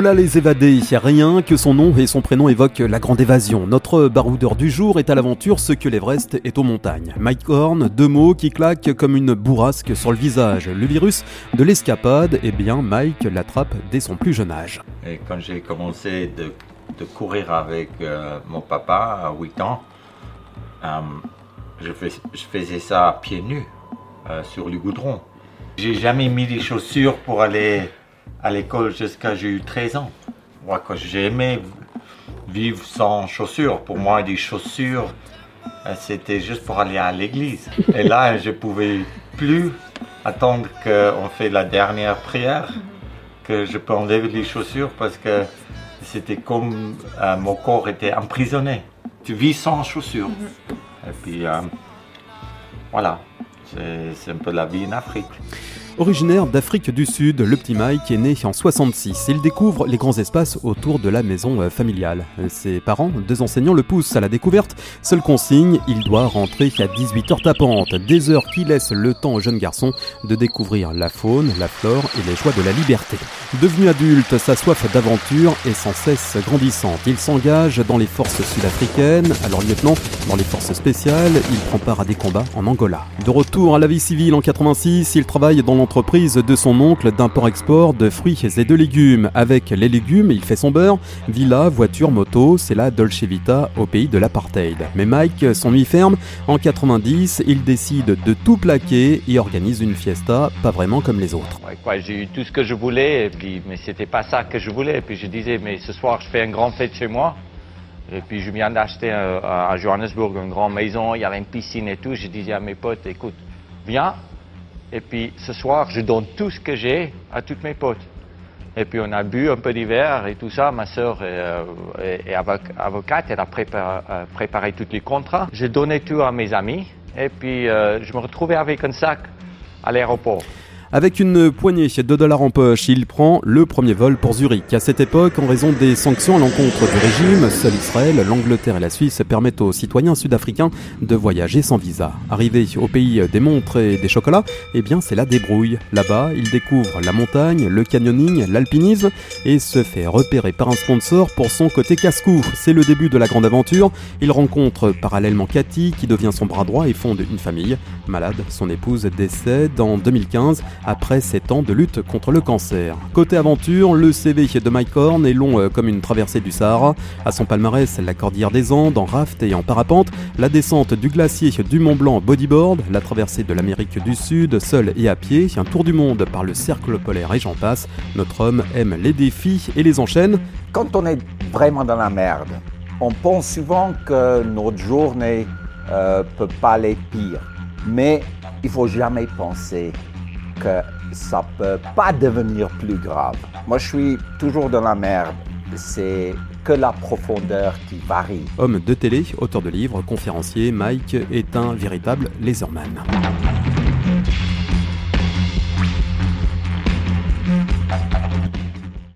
Là les évadés, rien que son nom et son prénom évoquent la grande évasion. Notre baroudeur du jour est à l'aventure ce que l'Everest est aux montagnes. Mike Horn, deux mots qui claquent comme une bourrasque sur le visage. Le virus de l'escapade, eh bien Mike l'attrape dès son plus jeune âge. Et quand j'ai commencé de, courir avec euh, mon papa à 8 ans, euh, je, faisais ça pieds nus euh, sur le goudron. J'ai jamais mis des chaussures pour aller à l'école jusqu'à j'ai eu 13 ans. Moi, quand j'ai aimé vivre sans chaussures, pour moi, des chaussures, euh, c'était juste pour aller à l'église. Et là, je pouvais plus attendre qu'on fait la dernière prière, que je peux enlever les chaussures parce que c'était comme euh, mon corps était emprisonné. Tu vis sans chaussures. Et puis, euh, voilà, c'est un peu la vie en Afrique. Originaire d'Afrique du Sud, le petit Mike est né en 66. Il découvre les grands espaces autour de la maison euh, familiale. Ses parents, deux enseignants, le poussent à la découverte. Seule consigne, il doit rentrer à 18h tapante, des heures qui laissent le temps au jeune garçon de découvrir la faune, la flore et les joies de la liberté. Devenu adulte, sa soif d'aventure est sans cesse grandissante. Il s'engage dans les forces sud-africaines, alors lieutenant dans les forces spéciales, il prend part à des combats en Angola. De retour à la vie civile en 86, il travaille dans l'entreprise de son oncle d'import-export de fruits et de légumes. Avec les légumes, il fait son beurre. Villa, voiture, moto, c'est la Dolce Vita au pays de l'apartheid. Mais Mike s'ennuie ferme. En 90, il décide de tout plaquer et organise une fiesta, pas vraiment comme les autres. j'ai eu tout ce que je voulais, et puis, mais c'était pas ça que je voulais. Et puis je disais, mais ce soir, je fais un grand fête chez moi. Et puis je viens d'acheter à Johannesburg une grande maison, il y avait une piscine et tout. Je disais à mes potes, écoute, viens, et puis ce soir, je donne tout ce que j'ai à toutes mes potes. Et puis on a bu un peu d'hiver et tout ça. Ma sœur est, euh, avocate, elle a euh, préparé, tous les contrats. J'ai donné tout à mes amis et puis euh, je me retrouvais avec un sac à l'aéroport. Avec une poignée de dollars en poche, il prend le premier vol pour Zurich. À cette époque, en raison des sanctions à l'encontre du régime, seul Israël, l'Angleterre et la Suisse permettent aux citoyens sud-africains de voyager sans visa. Arrivé au pays des montres et des chocolats, eh bien c'est la débrouille. Là-bas, il découvre la montagne, le canyoning, l'alpinisme et se fait repérer par un sponsor pour son côté casse-cou. C'est le début de la grande aventure. Il rencontre parallèlement Cathy qui devient son bras droit et fonde une famille. Malade, son épouse décède en 2015 après 7 ans de lutte contre le cancer. Côté aventure, le CV de Mike Horn est long euh, comme une traversée du Sahara. À son palmarès, la cordillère des Andes en raft et en parapente, la descente du glacier du Mont Blanc bodyboard, la traversée de l'Amérique du Sud seul et à pied, un tour du monde par le cercle polaire et j'en passe. Notre homme aime les défis et les enchaîne. Quand on est vraiment dans la merde, on pense souvent que notre journée ne euh, peut pas aller pire. Mais il faut jamais penser ça peut pas devenir plus grave. Moi, je suis toujours dans la merde. C'est que la profondeur qui varie. Homme de télé, auteur de livres, conférencier, Mike est un véritable laserman.